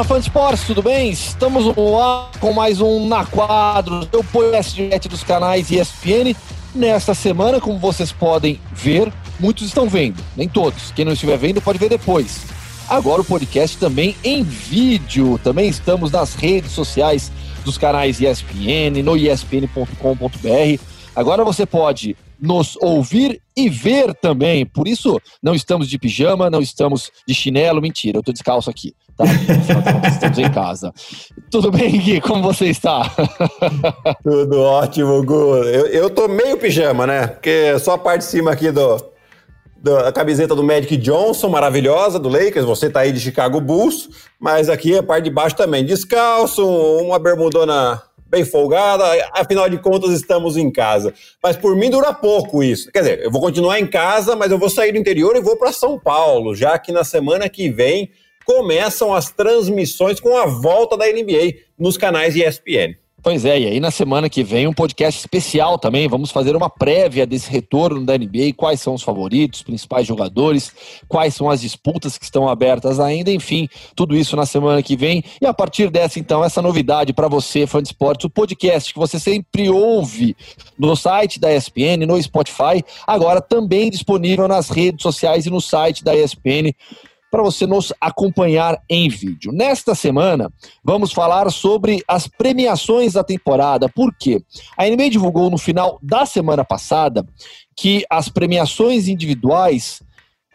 Fala fã de esportes, tudo bem? Estamos no ar com mais um Na Quadro, seu podcast dos canais ESPN. Nesta semana, como vocês podem ver, muitos estão vendo, nem todos. Quem não estiver vendo pode ver depois. Agora o podcast também em vídeo. Também estamos nas redes sociais dos canais ESPN, no espn.com.br. Agora você pode nos ouvir e ver também. Por isso, não estamos de pijama, não estamos de chinelo. Mentira, eu tô descalço aqui. Tá? estamos em casa. Tudo bem, Gui? Como você está? Tudo ótimo, Gu. Eu, eu tô meio pijama, né? Porque só a parte de cima aqui do, da camiseta do Magic Johnson, maravilhosa, do Lakers. Você tá aí de Chicago Bulls, mas aqui a parte de baixo também. Descalço, uma bermudona bem folgada, afinal de contas estamos em casa. Mas por mim dura pouco isso. Quer dizer, eu vou continuar em casa, mas eu vou sair do interior e vou para São Paulo, já que na semana que vem começam as transmissões com a volta da NBA nos canais ESPN. Pois é, e aí na semana que vem um podcast especial também. Vamos fazer uma prévia desse retorno da NBA, quais são os favoritos, principais jogadores, quais são as disputas que estão abertas ainda, enfim, tudo isso na semana que vem. E a partir dessa, então, essa novidade para você, fã de esportes, o podcast que você sempre ouve no site da ESPN, no Spotify, agora também disponível nas redes sociais e no site da ESPN para você nos acompanhar em vídeo. Nesta semana, vamos falar sobre as premiações da temporada. Por quê? A NBA divulgou no final da semana passada que as premiações individuais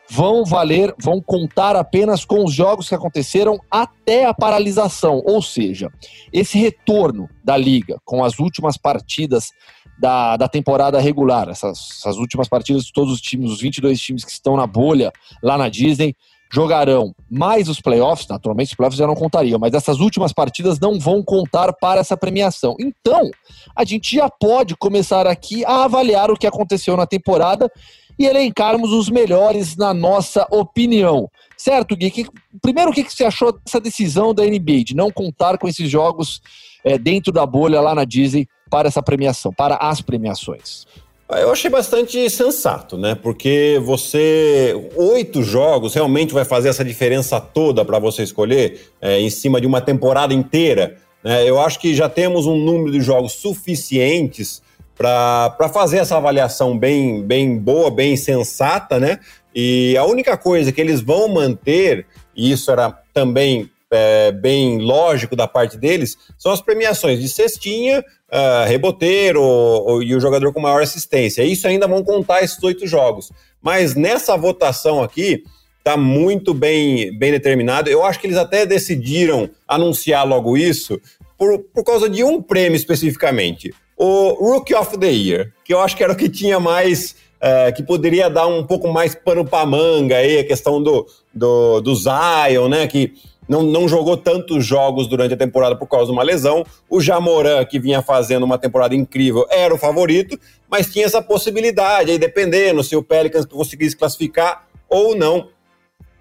vão valer, vão contar apenas com os jogos que aconteceram até a paralisação, ou seja, esse retorno da liga com as últimas partidas da, da temporada regular, essas, essas últimas partidas de todos os times, os 22 times que estão na bolha lá na Disney, jogarão mais os playoffs, naturalmente os playoffs já não contariam, mas essas últimas partidas não vão contar para essa premiação. Então, a gente já pode começar aqui a avaliar o que aconteceu na temporada e elencarmos os melhores na nossa opinião. Certo, Gui? Que, primeiro, o que, que você achou dessa decisão da NBA de não contar com esses jogos é, dentro da bolha lá na Disney para essa premiação, para as premiações? Eu achei bastante sensato, né? Porque você. Oito jogos realmente vai fazer essa diferença toda para você escolher é, em cima de uma temporada inteira. Né? Eu acho que já temos um número de jogos suficientes para fazer essa avaliação bem, bem boa, bem sensata, né? E a única coisa que eles vão manter, e isso era também é, bem lógico da parte deles, são as premiações de cestinha, uh, reboteiro ou, e o jogador com maior assistência. Isso ainda vão contar esses oito jogos. Mas nessa votação aqui, está muito bem, bem determinado. Eu acho que eles até decidiram anunciar logo isso por, por causa de um prêmio especificamente. O Rookie of the Year, que eu acho que era o que tinha mais. Uh, que poderia dar um pouco mais pano para manga aí, a questão do, do, do Zion, né? Que não, não jogou tantos jogos durante a temporada por causa de uma lesão. O Jamoran, que vinha fazendo uma temporada incrível, era o favorito, mas tinha essa possibilidade, aí dependendo se o Pelicans conseguisse classificar ou não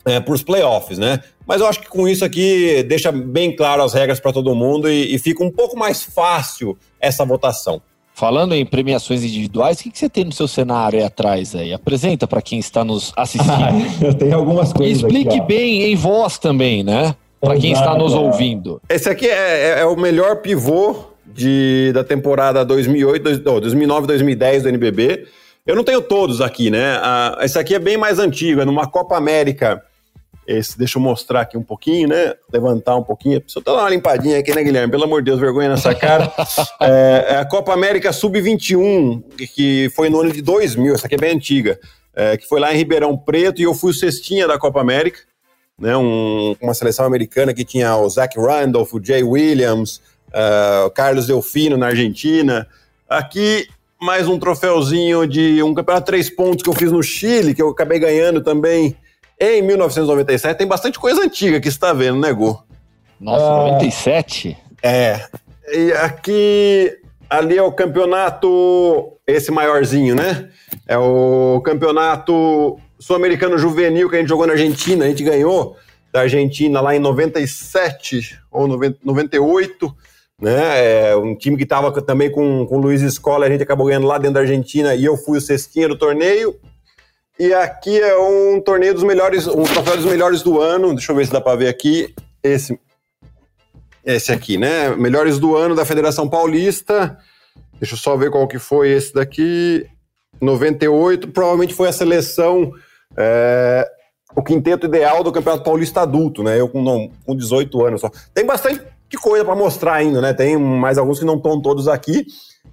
é, para os playoffs, né? Mas eu acho que com isso aqui deixa bem claro as regras para todo mundo e, e, fica um pouco mais fácil essa votação. Falando em premiações individuais, o que, que você tem no seu cenário aí atrás aí? Apresenta para quem está nos assistindo. Ah, eu tenho algumas coisas. explique aqui, bem em voz também, né? Para quem está nos ouvindo. Esse aqui é, é, é o melhor pivô de, da temporada 2008, 2009, 2010 do NBB. Eu não tenho todos aqui, né? Ah, esse aqui é bem mais antigo, é numa Copa América. Esse, deixa eu mostrar aqui um pouquinho, né? Levantar um pouquinho. Preciso dar uma limpadinha aqui, né, Guilherme? Pelo amor de Deus, vergonha nessa cara. é, é, a Copa América Sub-21, que foi no ano de 2000, essa aqui é bem antiga, é, que foi lá em Ribeirão Preto e eu fui o cestinha da Copa América, né? Um, uma seleção americana que tinha o Zach Randolph, o Jay Williams, uh, o Carlos Delfino na Argentina. Aqui mais um troféuzinho de um campeonato de três pontos que eu fiz no Chile, que eu acabei ganhando também em 1997. Tem bastante coisa antiga que você está vendo, né, Gu? Nossa, ah, 97? É. E aqui, ali é o campeonato, esse maiorzinho, né? É o campeonato sul-americano juvenil que a gente jogou na Argentina. A gente ganhou da Argentina lá em 97 ou 98 né? É um time que estava também com, com o Luiz Escola, a gente acabou ganhando lá dentro da Argentina e eu fui o cestinha do torneio. E aqui é um torneio dos melhores, um troféu dos melhores do ano. Deixa eu ver se dá para ver aqui. Esse esse aqui, né? Melhores do ano da Federação Paulista. Deixa eu só ver qual que foi esse daqui. 98, provavelmente foi a seleção, é, o quinteto ideal do Campeonato Paulista adulto, né? Eu com, não, com 18 anos só. Tem bastante coisa para mostrar ainda, né? Tem mais alguns que não estão todos aqui,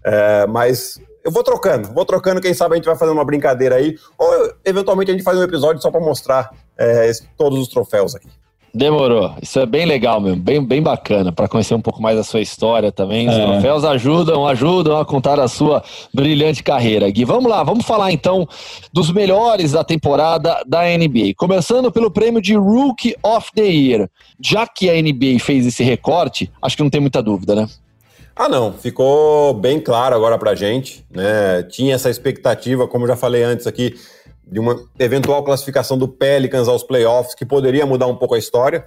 é, mas eu vou trocando, vou trocando, quem sabe a gente vai fazer uma brincadeira aí, ou eventualmente a gente faz um episódio só para mostrar é, todos os troféus aqui. Demorou. Isso é bem legal mesmo, bem, bem bacana para conhecer um pouco mais da sua história também. Os é. troféus ajudam, ajudam a contar a sua brilhante carreira. Gui, vamos lá, vamos falar então dos melhores da temporada da NBA. Começando pelo prêmio de Rookie of the Year. Já que a NBA fez esse recorte, acho que não tem muita dúvida, né? Ah, não, ficou bem claro agora pra gente, né? Tinha essa expectativa, como já falei antes aqui, de uma eventual classificação do Pelicans aos playoffs, que poderia mudar um pouco a história,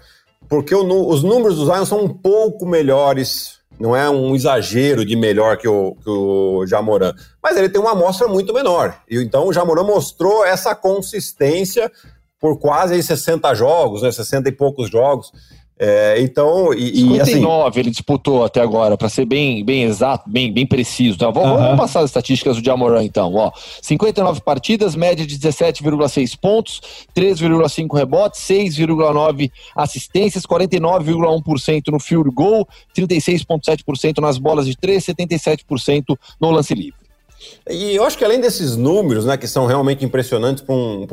porque o, os números do Zion são um pouco melhores, não é um exagero de melhor que o, que o Jamoran, mas ele tem uma amostra muito menor. E então o Jamoran mostrou essa consistência por quase 60 jogos, né, 60 e poucos jogos. É, então, e, 59 assim, ele disputou até agora, para ser bem, bem exato, bem, bem preciso. Tá? Vamos, uh -huh. vamos, passar as estatísticas do Jamoran então. Ó, 59 partidas, média de 17,6 pontos, 3,5 rebotes, 6,9 assistências, 49,1% no field goal, 36,7% nas bolas de 3, 77% no lance livre. E eu acho que além desses números, né, que são realmente impressionantes para um,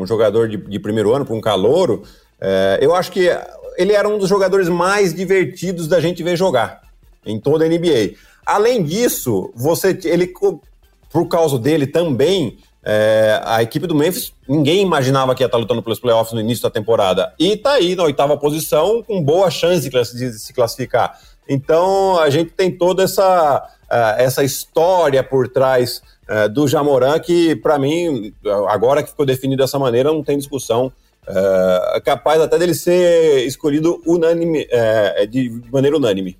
um, jogador de, de primeiro ano, para um calouro, é, eu acho que ele era um dos jogadores mais divertidos da gente ver jogar em toda a NBA. Além disso, você ele por causa dele também é, a equipe do Memphis, ninguém imaginava que ia estar lutando pelos playoffs no início da temporada. E tá aí na oitava posição, com boa chance de se classificar. Então a gente tem toda essa, uh, essa história por trás uh, do Jamoran, que para mim, agora que ficou definido dessa maneira, não tem discussão. É, capaz até dele ser escolhido unânime, é, de maneira unânime.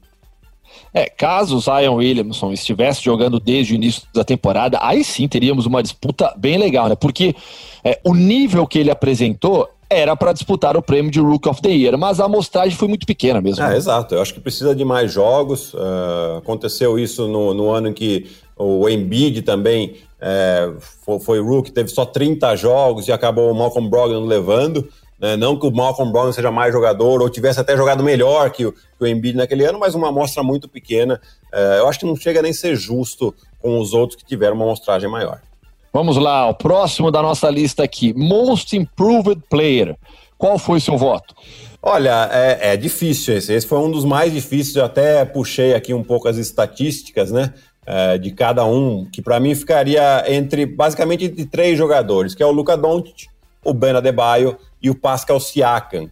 É, caso o Zion Williamson estivesse jogando desde o início da temporada, aí sim teríamos uma disputa bem legal, né? Porque é, o nível que ele apresentou era para disputar o prêmio de Rook of the Year, mas a amostragem foi muito pequena mesmo. É, exato. Eu acho que precisa de mais jogos. Uh, aconteceu isso no, no, ano em que o Embiid também é, foi, foi Rook, teve só 30 jogos e acabou o Malcolm Brogdon levando. Né? Não que o Malcolm Brogdon seja mais jogador ou tivesse até jogado melhor que o, que o Embiid naquele ano, mas uma amostra muito pequena. É, eu acho que não chega nem a ser justo com os outros que tiveram uma amostragem maior. Vamos lá, o próximo da nossa lista aqui, Most Improved Player. Qual foi o seu voto? Olha, é, é, difícil esse. Esse foi um dos mais difíceis. Eu até puxei aqui um pouco as estatísticas, né? É, de cada um, que para mim ficaria entre basicamente entre três jogadores, que é o Luca Doncic, o Ben Adebayo e o Pascal Siakam.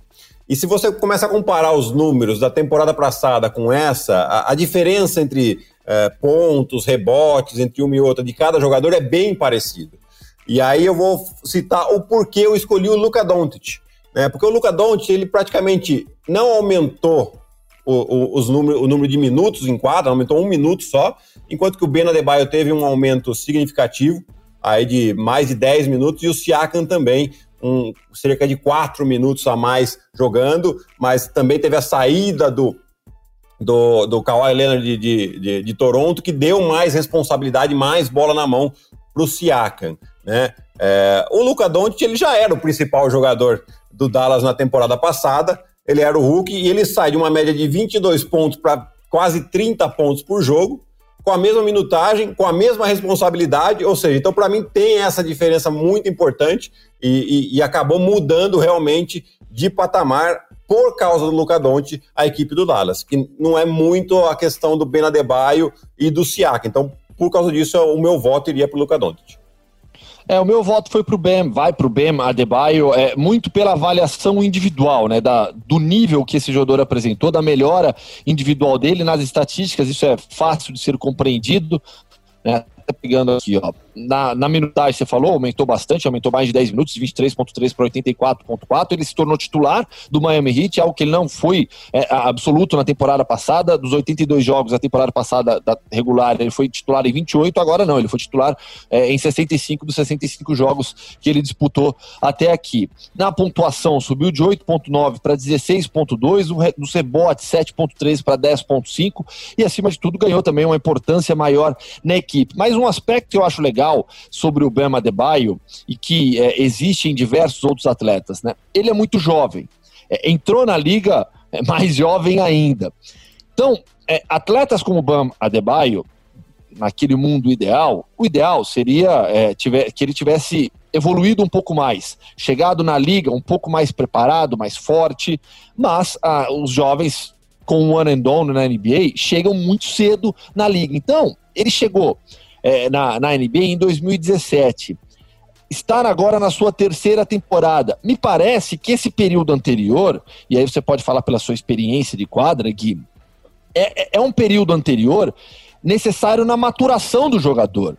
E se você começa a comparar os números da temporada passada com essa, a, a diferença entre é, pontos, rebotes entre uma e outra de cada jogador é bem parecido. E aí eu vou citar o porquê eu escolhi o Luca Doncic. Né? Porque o Luca Doncic, ele praticamente não aumentou o, os número, o número de minutos em quadra, aumentou um minuto só, enquanto que o Ben Adebayo teve um aumento significativo, aí de mais de 10 minutos, e o Siakam também, um, cerca de 4 minutos a mais jogando, mas também teve a saída do, do, do Kawhi Leonard de, de, de, de Toronto, que deu mais responsabilidade, mais bola na mão para o Siakam. Né? É, o Luca Doncic ele já era o principal jogador do Dallas na temporada passada, ele era o Hulk e ele sai de uma média de 22 pontos para quase 30 pontos por jogo, com a mesma minutagem, com a mesma responsabilidade, ou seja, então para mim tem essa diferença muito importante e, e, e acabou mudando realmente de patamar por causa do Luca Doncic, a equipe do Dallas, que não é muito a questão do Ben Adebayo e do Siaka. Então, por causa disso, o meu voto iria para o Luca Doncic. É, o meu voto foi para o BEM, vai para o BEM Adebayo, é, muito pela avaliação individual, né, da, do nível que esse jogador apresentou, da melhora individual dele nas estatísticas, isso é fácil de ser compreendido, né, pegando aqui, ó. Na, na minutagem, você falou, aumentou bastante, aumentou mais de 10 minutos, 23,3 para 84,4. Ele se tornou titular do Miami Heat, algo que ele não foi é, absoluto na temporada passada. Dos 82 jogos da temporada passada da regular, ele foi titular em 28, agora não, ele foi titular é, em 65 dos 65 jogos que ele disputou até aqui. Na pontuação, subiu de 8,9 para 16,2, nos rebotes, 7,3 para 10,5, e acima de tudo, ganhou também uma importância maior na equipe. Mas um aspecto que eu acho legal sobre o Bema Adebayo e que é, existe em diversos outros atletas, né? Ele é muito jovem, é, entrou na liga é, mais jovem ainda. Então, é, atletas como o Bam Adebayo, naquele mundo ideal, o ideal seria é, tiver, que ele tivesse evoluído um pouco mais, chegado na liga um pouco mais preparado, mais forte, mas ah, os jovens com o one and done na NBA chegam muito cedo na liga. Então, ele chegou é, na, na NBA em 2017. Estar agora na sua terceira temporada. Me parece que esse período anterior, e aí você pode falar pela sua experiência de quadra, Gui, é, é, é um período anterior necessário na maturação do jogador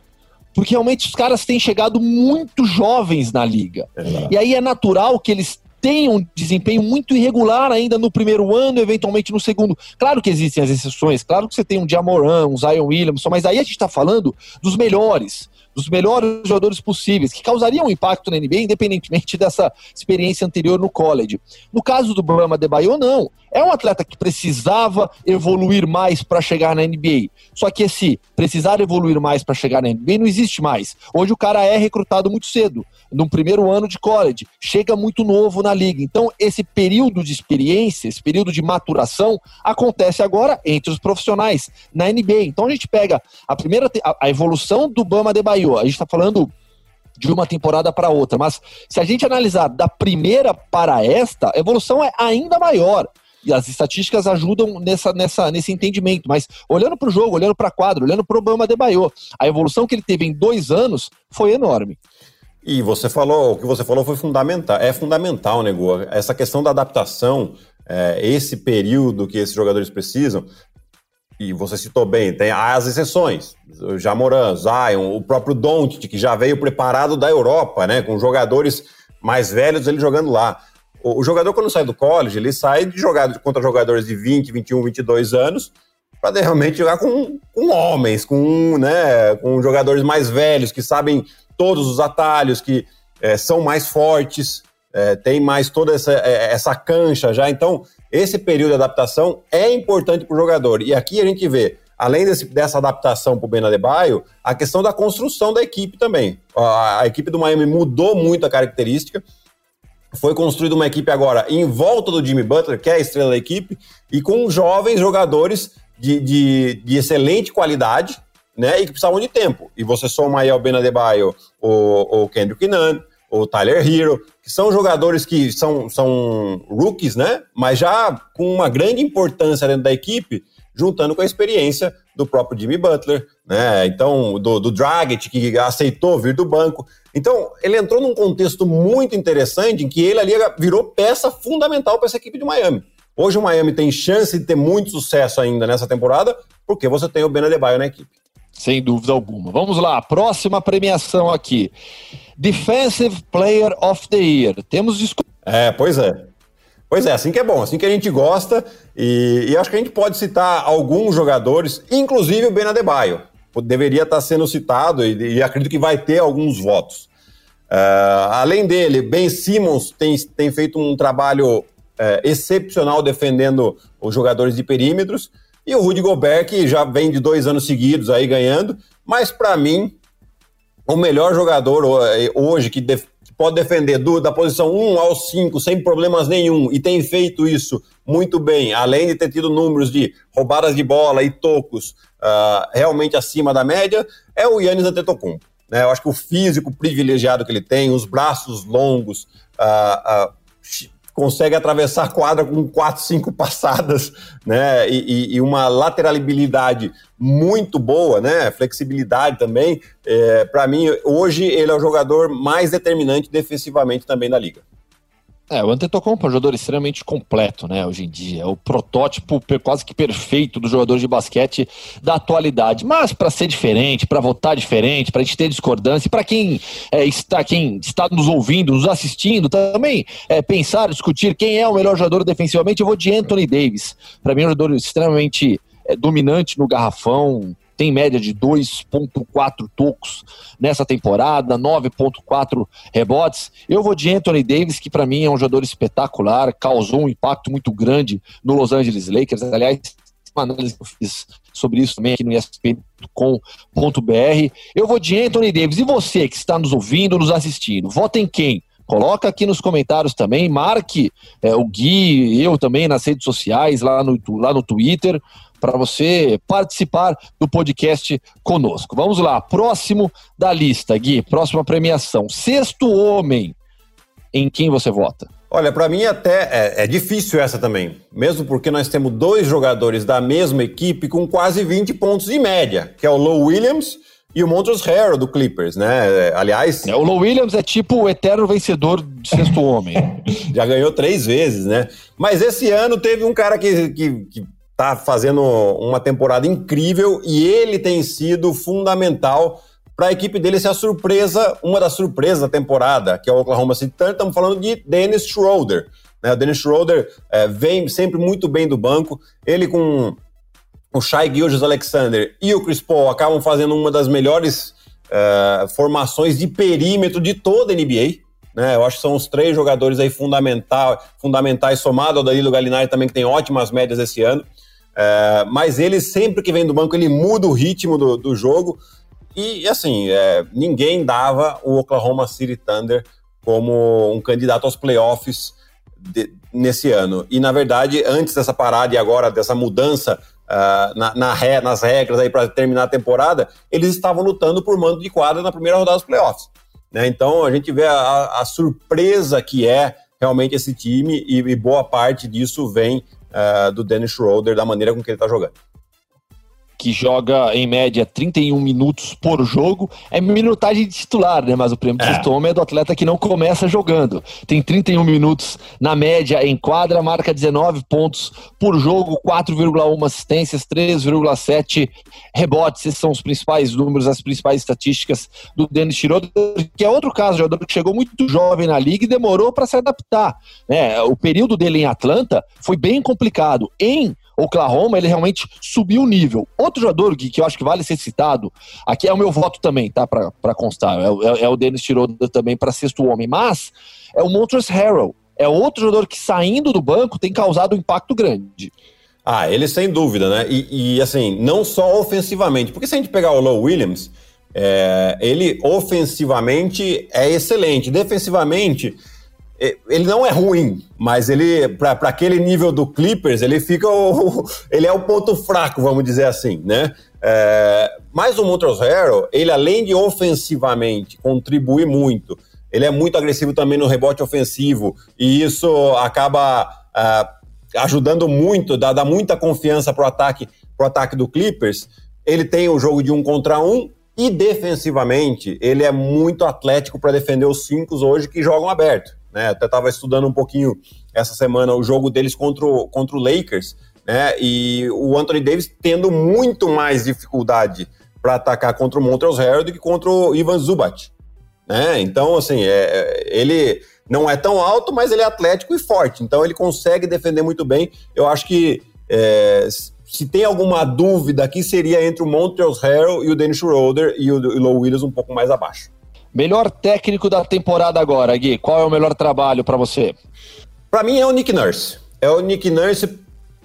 porque realmente os caras têm chegado muito jovens na liga. É e aí é natural que eles tenham um desempenho muito irregular ainda no primeiro ano, eventualmente no segundo. Claro que existem as exceções, claro que você tem um Jamoran, um Zion Williamson, mas aí a gente está falando dos melhores dos melhores jogadores possíveis, que causariam um impacto na NBA, independentemente dessa experiência anterior no college. No caso do Brahma Debaio, não. É um atleta que precisava evoluir mais para chegar na NBA. Só que esse precisar evoluir mais para chegar na NBA não existe mais. Hoje o cara é recrutado muito cedo, no primeiro ano de college, chega muito novo na liga. Então, esse período de experiência, esse período de maturação, acontece agora entre os profissionais na NBA. Então, a gente pega a primeira a, evolução do Bama Debaio a gente está falando de uma temporada para outra, mas se a gente analisar da primeira para esta, a evolução é ainda maior. E as estatísticas ajudam nessa, nessa, nesse entendimento. Mas olhando para o jogo, olhando para a quadra, olhando para o Obama de Bayo, a evolução que ele teve em dois anos foi enorme. E você falou, o que você falou foi fundamental. É fundamental, Nego. Essa questão da adaptação, é, esse período que esses jogadores precisam, e você citou bem, tem as exceções. Jamoran, Zion, o próprio Doncic, que já veio preparado da Europa, né, com jogadores mais velhos ele jogando lá. O, jogador quando sai do college, ele sai de jogar contra jogadores de 20, 21, 22 anos para realmente jogar com, com homens, com, né, com jogadores mais velhos que sabem todos os atalhos, que é, são mais fortes, é, tem mais toda essa, é, essa cancha já. Então, esse período de adaptação é importante para o jogador. E aqui a gente vê, além desse, dessa adaptação para o Ben Adebayo, a questão da construção da equipe também. A, a equipe do Miami mudou muito a característica. Foi construída uma equipe agora em volta do Jimmy Butler, que é a estrela da equipe, e com jovens jogadores de, de, de excelente qualidade, né? E que precisavam de tempo. E você soma aí ao Ben Adebayo, o, o Kendrick Nunn, o Tyler Hero, que são jogadores que são, são rookies, né? Mas já com uma grande importância dentro da equipe, juntando com a experiência do próprio Jimmy Butler, né? Então, do, do Dragic, que aceitou vir do banco. Então, ele entrou num contexto muito interessante em que ele ali virou peça fundamental para essa equipe de Miami. Hoje o Miami tem chance de ter muito sucesso ainda nessa temporada, porque você tem o Ben Adebayo na equipe. Sem dúvida alguma. Vamos lá, próxima premiação aqui. Defensive Player of the Year. Temos É, pois é. Pois é, assim que é bom, assim que a gente gosta. E, e acho que a gente pode citar alguns jogadores, inclusive o Ben Adebayo. Deveria estar sendo citado e, e acredito que vai ter alguns votos. Uh, além dele, Ben Simmons tem, tem feito um trabalho uh, excepcional defendendo os jogadores de perímetros. E o Rudy Gobert, que já vem de dois anos seguidos aí ganhando, mas para mim, o melhor jogador eh, hoje que, def pode defender do, da posição 1 ao 5 sem problemas nenhum e tem feito isso muito bem, além de ter tido números de roubadas de bola e tocos uh, realmente acima da média, é o Yannis Antetokounmpo. Né? Eu acho que o físico privilegiado que ele tem, os braços longos, uh, uh, consegue atravessar a quadra com quatro, cinco passadas, né? E, e, uma lateralidade muito boa, né? Flexibilidade também. É, Para mim, hoje ele é o jogador mais determinante defensivamente também da liga. É, o Antetokounmpo é um jogador extremamente completo, né, hoje em dia. É o protótipo quase que perfeito do jogador de basquete da atualidade. Mas para ser diferente, para votar diferente, para a gente ter discordância, para quem é, está quem está nos ouvindo, nos assistindo, também é, pensar, discutir quem é o melhor jogador defensivamente, eu vou de Anthony Davis. Para mim é um jogador extremamente é, dominante no garrafão, tem média de 2,4 tocos nessa temporada, 9,4 rebotes. Eu vou de Anthony Davis, que para mim é um jogador espetacular, causou um impacto muito grande no Los Angeles Lakers. Aliás, uma análise que eu fiz sobre isso também aqui no ESPN.com.br. Eu vou de Anthony Davis. E você que está nos ouvindo, nos assistindo, vota em quem? Coloca aqui nos comentários também, marque é, o Gui, eu também nas redes sociais, lá no, lá no Twitter para você participar do podcast conosco. Vamos lá, próximo da lista, Gui, próxima premiação. Sexto homem, em quem você vota? Olha, para mim até é, é, difícil essa também, mesmo porque nós temos dois jogadores da mesma equipe com quase 20 pontos de média, que é o Low Williams e o Montrezl Harrell do Clippers, né? Aliás, é, o Low Williams é tipo o eterno vencedor de sexto homem. Já ganhou três vezes, né? Mas esse ano teve um cara que, que, que tá fazendo uma temporada incrível e ele tem sido fundamental para a equipe dele ser a surpresa, uma das surpresas da temporada, que é o Oklahoma City Thunder. Estamos falando de Dennis Schroeder. Né? O Dennis Schroeder é, vem sempre muito bem do banco. Ele com o Shai Gilgis Alexander e o Chris Paul acabam fazendo uma das melhores é, formações de perímetro de toda a NBA. Né? Eu acho que são os três jogadores aí fundamental, fundamentais, somado ao Danilo Gallinari também, que tem ótimas médias esse ano. É, mas ele, sempre que vem do banco, ele muda o ritmo do, do jogo. E, assim, é, ninguém dava o Oklahoma City Thunder como um candidato aos playoffs de, nesse ano. E, na verdade, antes dessa parada e agora dessa mudança uh, na, na re, nas regras aí para terminar a temporada, eles estavam lutando por mando de quadra na primeira rodada dos playoffs. Né? Então, a gente vê a, a surpresa que é realmente esse time e, e boa parte disso vem uh, do Dennis Schroeder, da maneira com que ele está jogando que joga em média 31 minutos por jogo, é minutagem de titular, né? Mas o prêmio é. de é do atleta que não começa jogando. Tem 31 minutos na média em quadra, marca 19 pontos por jogo, 4,1 assistências, 3,7 rebotes. Esses são os principais números, as principais estatísticas do Dennis Schroeder, que é outro caso, jogador que chegou muito jovem na liga e demorou para se adaptar. Né? O período dele em Atlanta foi bem complicado. Em Oklahoma, ele realmente subiu o nível. Outro jogador que, que eu acho que vale ser citado, aqui é o meu voto também, tá? Para constar. É, é, é, o Dennis Tiroda também para sexto homem. Mas é o Montrezl Harrell. É outro jogador que saindo do banco tem causado um impacto grande. Ah, ele sem dúvida, né? E, e assim, não só ofensivamente. Porque se a gente pegar o Low Williams, é, ele ofensivamente é excelente. Defensivamente ele não é ruim, mas ele, para aquele nível do Clippers, ele fica. O, ele é o ponto fraco, vamos dizer assim, né? É, mas o Montrezl Harrell, ele além de ofensivamente contribuir muito, ele é muito agressivo também no rebote ofensivo, e isso acaba é, ajudando muito, dá, dá muita confiança pro ataque, pro ataque do Clippers. Ele tem o jogo de um contra um, e defensivamente, ele é muito atlético para defender os cinco hoje que jogam aberto. Né? Até estava estudando um pouquinho essa semana o jogo deles contra o, contra o Lakers, né? E o Anthony Davis tendo muito mais dificuldade para atacar contra o Montrezl Harrell do que contra o Ivan Zubat, né? Então, assim, é, é, ele não é tão alto, mas ele é atlético e forte, então ele consegue defender muito bem. Eu acho que é, se tem alguma dúvida aqui, seria entre o Montrezl Harrell e o Dennis Schroeder e o, o Low Williams um pouco mais abaixo. Melhor técnico da temporada agora, Gui. Qual é o melhor trabalho para você? Para mim é o Nick Nurse. É o Nick Nurse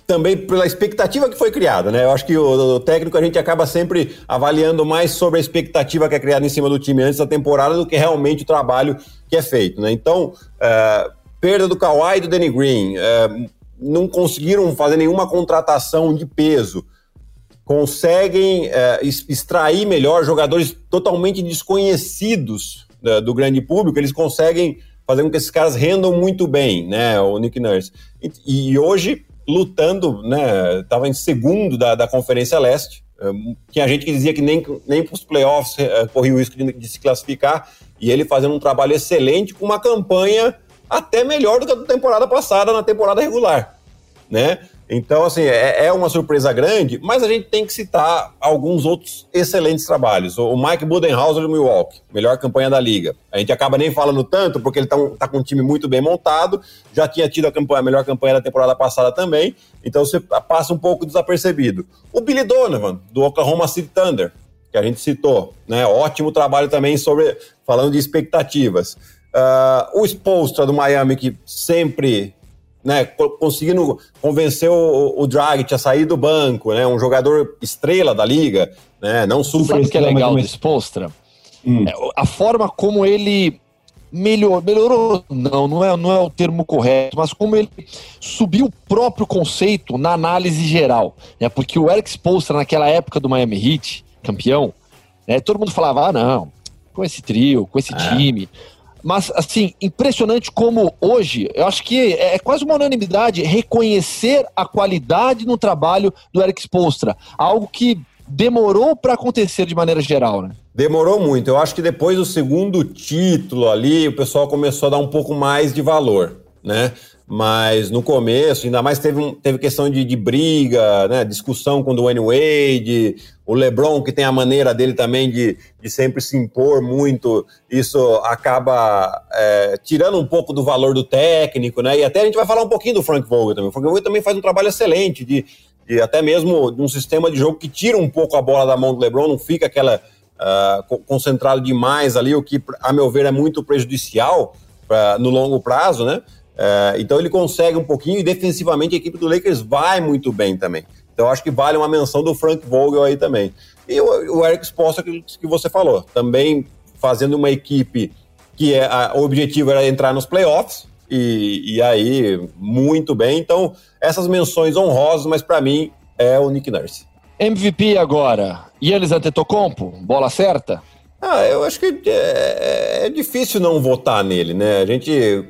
também pela expectativa que foi criada, né? Eu acho que o, o, técnico a gente acaba sempre avaliando mais sobre a expectativa que é criada em cima do time antes da temporada do que realmente o trabalho que é feito, né? Então, é, perda do Kawhi e do Danny Green, é, não conseguiram fazer nenhuma contratação de peso conseguem é, extrair melhor jogadores totalmente desconhecidos né, do grande público, eles conseguem fazer com que esses caras rendam muito bem, né, o Nick Nurse. E, e hoje, lutando, né, estava em segundo da, da Conferência Leste, é, tinha gente que dizia que nem, nem para os playoffs é, corria o risco de, de se classificar, e ele fazendo um trabalho excelente com uma campanha até melhor do que a da temporada passada na temporada regular, né? Então, assim, é, é, uma surpresa grande, mas a gente tem que citar alguns outros excelentes trabalhos. O Mike Budenhauser do Milwaukee, melhor campanha da liga. A gente acaba nem falando tanto, porque ele tá, tá com um time muito bem montado, já tinha tido a, campanha, a melhor campanha da temporada passada também, então você passa um pouco desapercebido. O Billy Donovan, do Oklahoma City Thunder, que a gente citou, né? Ótimo trabalho também sobre falando de expectativas. Uh, o Spolstra do Miami, que sempre né, conseguindo convencer o, o Dragic a sair do banco, né, um jogador estrela da liga, né, não super Sabe o que é legal do Spolstra? Hum. É, a forma como ele melhor, melhorou, não, não é, não é o termo correto, mas como ele subiu o próprio conceito na análise geral, né, porque o Eric Spolstra naquela época do Miami Heat, campeão, né, todo mundo falava, ah não, com esse trio, com esse é. time, mas, assim, impressionante como hoje, eu acho que é, é quase uma unanimidade reconhecer a qualidade no trabalho do Eric Spolstra. Algo que demorou para acontecer de maneira geral, né? Demorou muito. Eu acho que depois do segundo título ali, o pessoal começou a dar um pouco mais de valor, né? Mas no começo, ainda mais teve, um, teve questão de, de briga, né? discussão com o Dwayne Wade, o LeBron, que tem a maneira dele também de, de sempre se impor muito, isso acaba é, tirando um pouco do valor do técnico, né? E até a gente vai falar um pouquinho do Frank Vogel também. O Frank Vogel também faz um trabalho excelente de, de até mesmo de um sistema de jogo que tira um pouco a bola da mão do LeBron, não fica aquela uh, concentrado demais ali, o que, a meu ver, é muito prejudicial pra, no longo prazo, né? É, então ele consegue um pouquinho e defensivamente a equipe do Lakers vai muito bem também. Então acho que vale uma menção do Frank Vogel aí também. E o, o Eric Spoelstra que, que você falou, também fazendo uma equipe que é, a, o objetivo era entrar nos playoffs e, e aí muito bem. Então essas menções honrosas, mas para mim é o Nick Nurse. MVP agora, Yannis Antetokounmpo, bola certa? Ah, eu acho que é, é, difícil não votar nele, né? A gente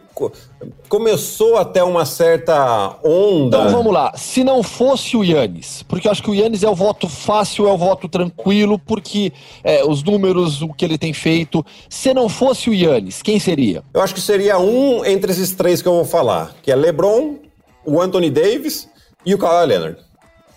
começou até uma certa onda. Então vamos lá. Se não fosse o Yannis, porque eu acho que o Yannis é o voto fácil, é o voto tranquilo, porque é, os números, o que ele tem feito. Se não fosse o Yannis, quem seria? Eu acho que seria um entre esses três que eu vou falar, que é LeBron, o Anthony Davis e o Kawhi Leonard,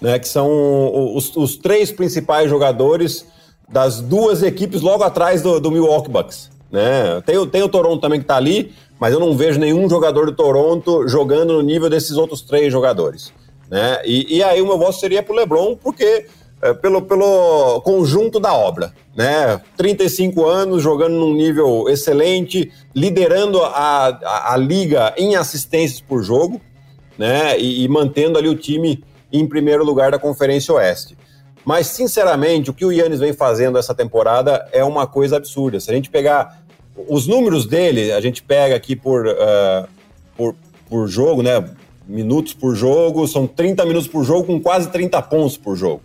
né? Que são os, os três principais jogadores das duas equipes logo atrás do, do Milwaukee Bucks. Né? Tem, tem o Toronto também que está ali, mas eu não vejo nenhum jogador do Toronto jogando no nível desses outros três jogadores. Né? E, e aí o meu voto seria para o LeBron, porque é, pelo, pelo conjunto da obra. Né? 35 anos jogando num nível excelente, liderando a, a, a liga em assistências por jogo, né? E, e mantendo ali o time em primeiro lugar da Conferência Oeste. Mas, sinceramente, o que o Yannis vem fazendo essa temporada é uma coisa absurda. Se a gente pegar os números dele, a gente pega aqui por, uh, por, por jogo, né? Minutos por jogo, são 30 minutos por jogo com quase 30 pontos por jogo.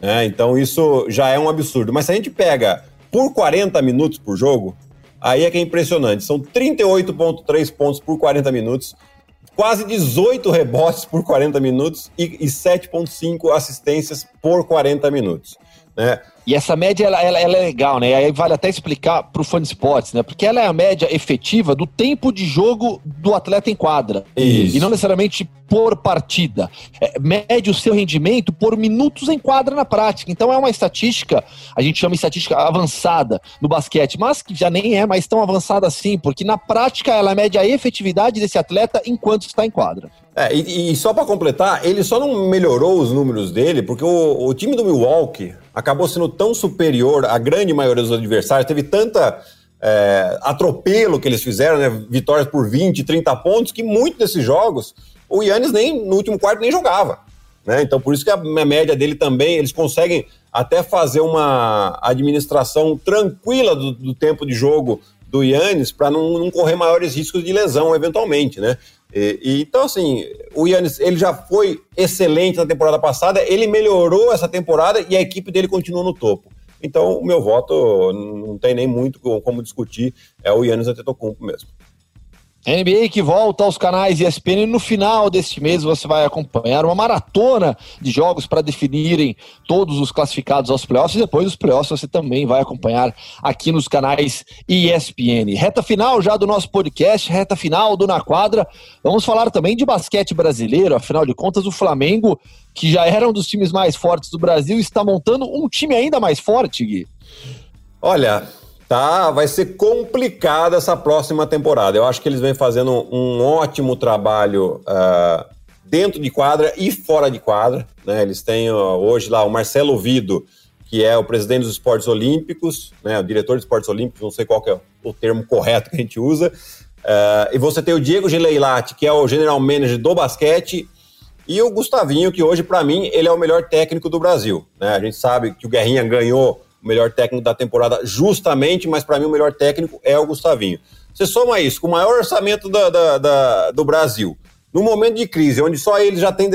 Né? Então, isso já é um absurdo. Mas se a gente pega por 40 minutos por jogo, aí é que é impressionante. São 38,3 pontos por 40 minutos quase 18 rebotes por 40 minutos e, e 7,5 assistências por 40 minutos. Né? E essa média ela, ela, ela, é legal, né? E aí vale até explicar para o fã de esportes, né? Porque ela é a média efetiva do tempo de jogo do atleta em quadra. Isso. E não necessariamente por partida. É, mede o seu rendimento por minutos em quadra na prática. Então é uma estatística, a gente chama de estatística avançada no basquete, mas que já nem é mais tão avançada assim, porque na prática ela mede a efetividade desse atleta enquanto está em quadra. É, e, e só para completar, ele só não melhorou os números dele porque o, o time do Milwaukee acabou sendo tão superior à grande maioria dos adversários, teve tanta é, atropelo que eles fizeram, né, vitórias por 20, 30 pontos, que muitos desses jogos o Yannis nem no último quarto nem jogava. Né? Então, por isso que a média dele também, eles conseguem até fazer uma administração tranquila do, do tempo de jogo do Yannis para não, não, correr maiores riscos de lesão eventualmente, né? E, e, então, assim, o Yannis, ele já foi excelente na temporada passada, ele melhorou essa temporada e a equipe dele continua no topo. Então, o meu voto não tem nem muito como discutir, é o Yannis Antetokounmpo mesmo. NBA que volta aos canais ESPN. No final deste mês você vai acompanhar uma maratona de jogos para definirem todos os classificados aos playoffs. E depois dos playoffs você também vai acompanhar aqui nos canais ESPN. Reta final já do nosso podcast, reta final do Na Quadra. Vamos falar também de basquete brasileiro. Afinal de contas, o Flamengo, que já era um dos times mais fortes do Brasil, está montando um time ainda mais forte, Gui. Olha, tá, vai ser complicada essa próxima temporada. Eu acho que eles vêm fazendo um ótimo trabalho uh, dentro de quadra e fora de quadra. Né? Eles têm uh, hoje lá o Marcelo Vido, que é o presidente dos esportes olímpicos, né? o diretor de esportes olímpicos, não sei qual é o termo correto que a gente usa. Uh, e você tem o Diego Gileilati, que é o general manager do basquete, e o Gustavinho, que hoje, para mim, ele é o melhor técnico do Brasil. Né? A gente sabe que o Guerrinha ganhou o melhor técnico da temporada, justamente, mas para mim o melhor técnico é o Gustavinho. Você soma isso com o maior orçamento da, da, da, do Brasil, no momento de crise, onde só eles já têm,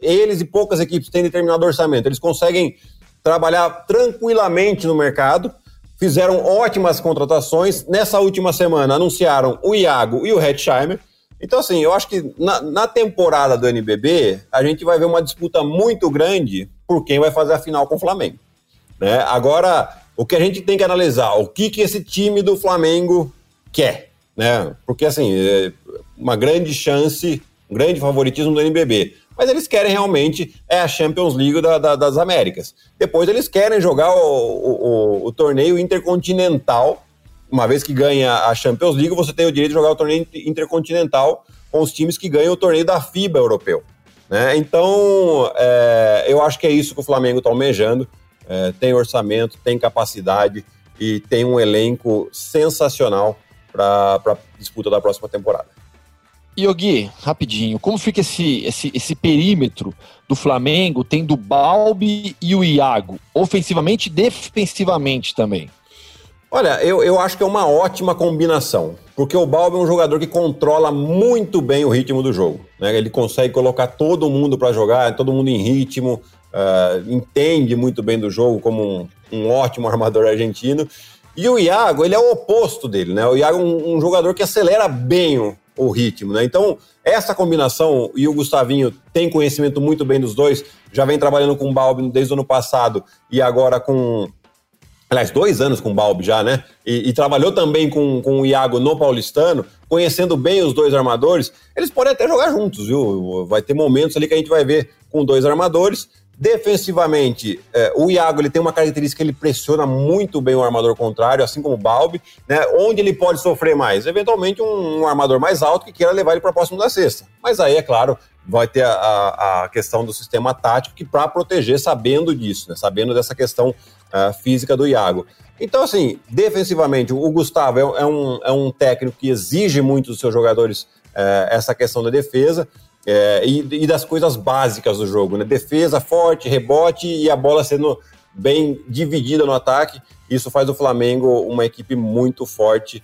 eles e poucas equipes têm determinado orçamento, eles conseguem trabalhar tranquilamente no mercado, fizeram ótimas contratações. Nessa última semana anunciaram o Iago e o Hetzheimer. Então, assim, eu acho que na, na, temporada do NBB, a gente vai ver uma disputa muito grande por quem vai fazer a final com o Flamengo. Né? Agora, o que a gente tem que analisar, o que, que esse time do Flamengo quer, né? Porque, assim, é uma grande chance, um grande favoritismo do NBB. Mas eles querem realmente é a Champions League da, da, das Américas. Depois eles querem jogar o, o, o, o torneio intercontinental. Uma vez que ganha a Champions League, você tem o direito de jogar o torneio intercontinental com os times que ganham o torneio da FIBA europeu. Né? Então, é, eu acho que é isso que o Flamengo está almejando é, tem orçamento, tem capacidade e tem um elenco sensacional para a disputa da próxima temporada. Yogi, rapidinho, como fica esse, esse, esse perímetro do Flamengo, tendo o Balbi e o Iago, ofensivamente e defensivamente também? Olha, eu, eu acho que é uma ótima combinação, porque o Balbi é um jogador que controla muito bem o ritmo do jogo. Né? Ele consegue colocar todo mundo para jogar, todo mundo em ritmo, uh, entende muito bem do jogo como um, um, ótimo armador argentino. E o Iago, ele é o oposto dele, né? O Iago é um, um jogador que acelera bem o, o ritmo, né? Então, essa combinação, e o Gustavinho tem conhecimento muito bem dos dois, já vem trabalhando com o Balbi desde o ano passado e agora com. Aliás, dois anos com o Balbi já, né? E, e, trabalhou também com, com o Iago no Paulistano, conhecendo bem os dois armadores. Eles podem até jogar juntos, viu? Vai ter momentos ali que a gente vai ver com dois armadores. Defensivamente, é, o Iago ele tem uma característica ele pressiona muito bem o armador contrário, assim como o Balbi, né? Onde ele pode sofrer mais? Eventualmente um, um armador mais alto que queira levar ele para próximo da cesta. Mas aí, é claro, vai ter a, a, a questão do sistema tático que para proteger, sabendo disso, né? Sabendo dessa questão uh, física do Iago. Então, assim, defensivamente, o Gustavo é, é, um, é um técnico que exige muito dos seus jogadores uh, essa questão da defesa. É, e, e, das coisas básicas do jogo, né? Defesa forte, rebote e a bola sendo bem dividida no ataque. Isso faz o Flamengo uma equipe muito forte,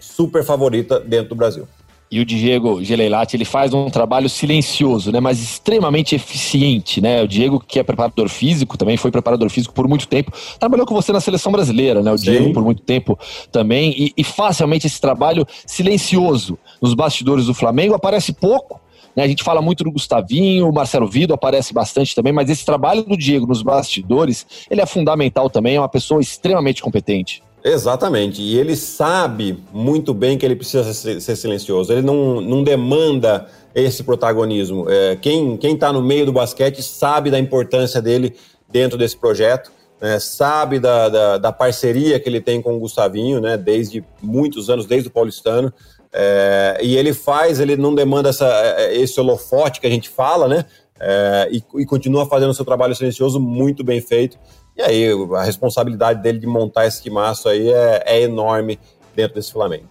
super favorita dentro do Brasil. E o Diego Geleilati, ele faz um trabalho silencioso, né, mas extremamente eficiente, né? O Diego, que é preparador físico, também foi preparador físico por muito tempo, trabalhou com você na seleção brasileira, né? O Sim. Diego por muito tempo também, e, e facilmente esse trabalho silencioso nos bastidores do Flamengo aparece pouco, né? A gente fala muito do Gustavinho, o Marcelo Vido aparece bastante também, mas esse trabalho do Diego nos bastidores, ele é fundamental também, é uma pessoa extremamente competente. Exatamente, e ele sabe muito bem que ele precisa ser, ser silencioso, ele não, não demanda esse protagonismo. É, quem está no meio do basquete sabe da importância dele dentro desse projeto, né, sabe da, da, da, parceria que ele tem com o Gustavinho, né, desde muitos anos, desde o Paulistano, é, e ele faz, ele não demanda essa, é, esse holofote que a gente fala, né, é, e, e continua fazendo o seu trabalho silencioso muito bem feito. E aí a responsabilidade dele de montar esse timaço aí é, é enorme dentro desse Flamengo.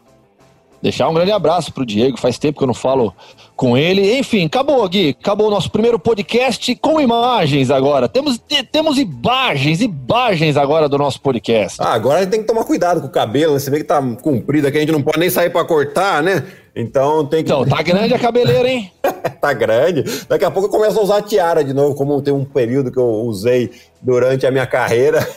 Deixar um grande abraço para o Diego. Faz tempo que eu não falo com ele. Enfim, acabou, Gui. Acabou o nosso primeiro podcast com imagens agora. Temos, temos imagens, imagens agora do nosso podcast. Ah, agora a gente tem que tomar cuidado com o cabelo, né? Você vê que tá comprido aqui, a gente não pode nem sair para cortar, né? Então tem que. Então, tá grande a cabeleira, hein? tá grande. Daqui a pouco eu começo a usar tiara de novo, como tem um período que eu usei durante a minha carreira.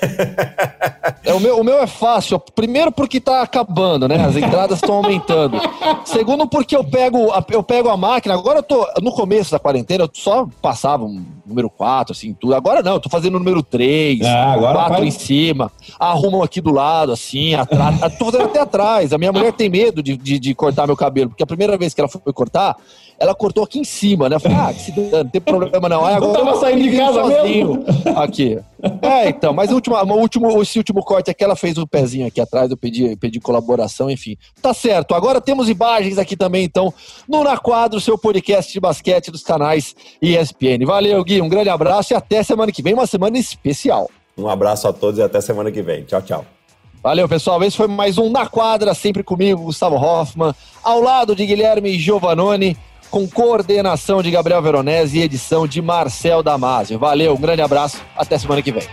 é, o, meu, o meu é fácil. Primeiro porque tá acabando, né? As entradas estão aumentando. Segundo porque eu pego, a, eu pego a máquina. Agora eu tô. No começo da quarentena, eu só passava um número 4, assim, tudo. Agora não, eu tô fazendo o número 3, ah, 4 faz... em cima, arrumo aqui do lado, assim, atrás. tô fazendo até atrás. A minha mulher tem medo de, de, de cortar meu cabelo porque a primeira vez que ela foi cortar, ela cortou aqui em cima, né? Eu falei, ah, se não tem problema não. Aí agora eu tava saindo de casa sozinho mesmo. aqui. É, então, mas o último, esse último corte aqui, ela fez o um pezinho aqui atrás, eu pedi, pedi colaboração, enfim. Tá certo. Agora temos imagens aqui também, então, no Na Quadro, seu podcast de basquete dos canais ESPN. Valeu, Gui, um grande abraço e até semana que vem, uma semana especial. Um abraço a todos e até semana que vem. Tchau, tchau. Valeu, pessoal. Esse foi mais um Na Quadra, sempre comigo, Gustavo Hoffman, ao lado de Guilherme Giovanoni, com coordenação de Gabriel Veronese e edição de Marcel Damasio. Valeu, um grande abraço, até semana que vem.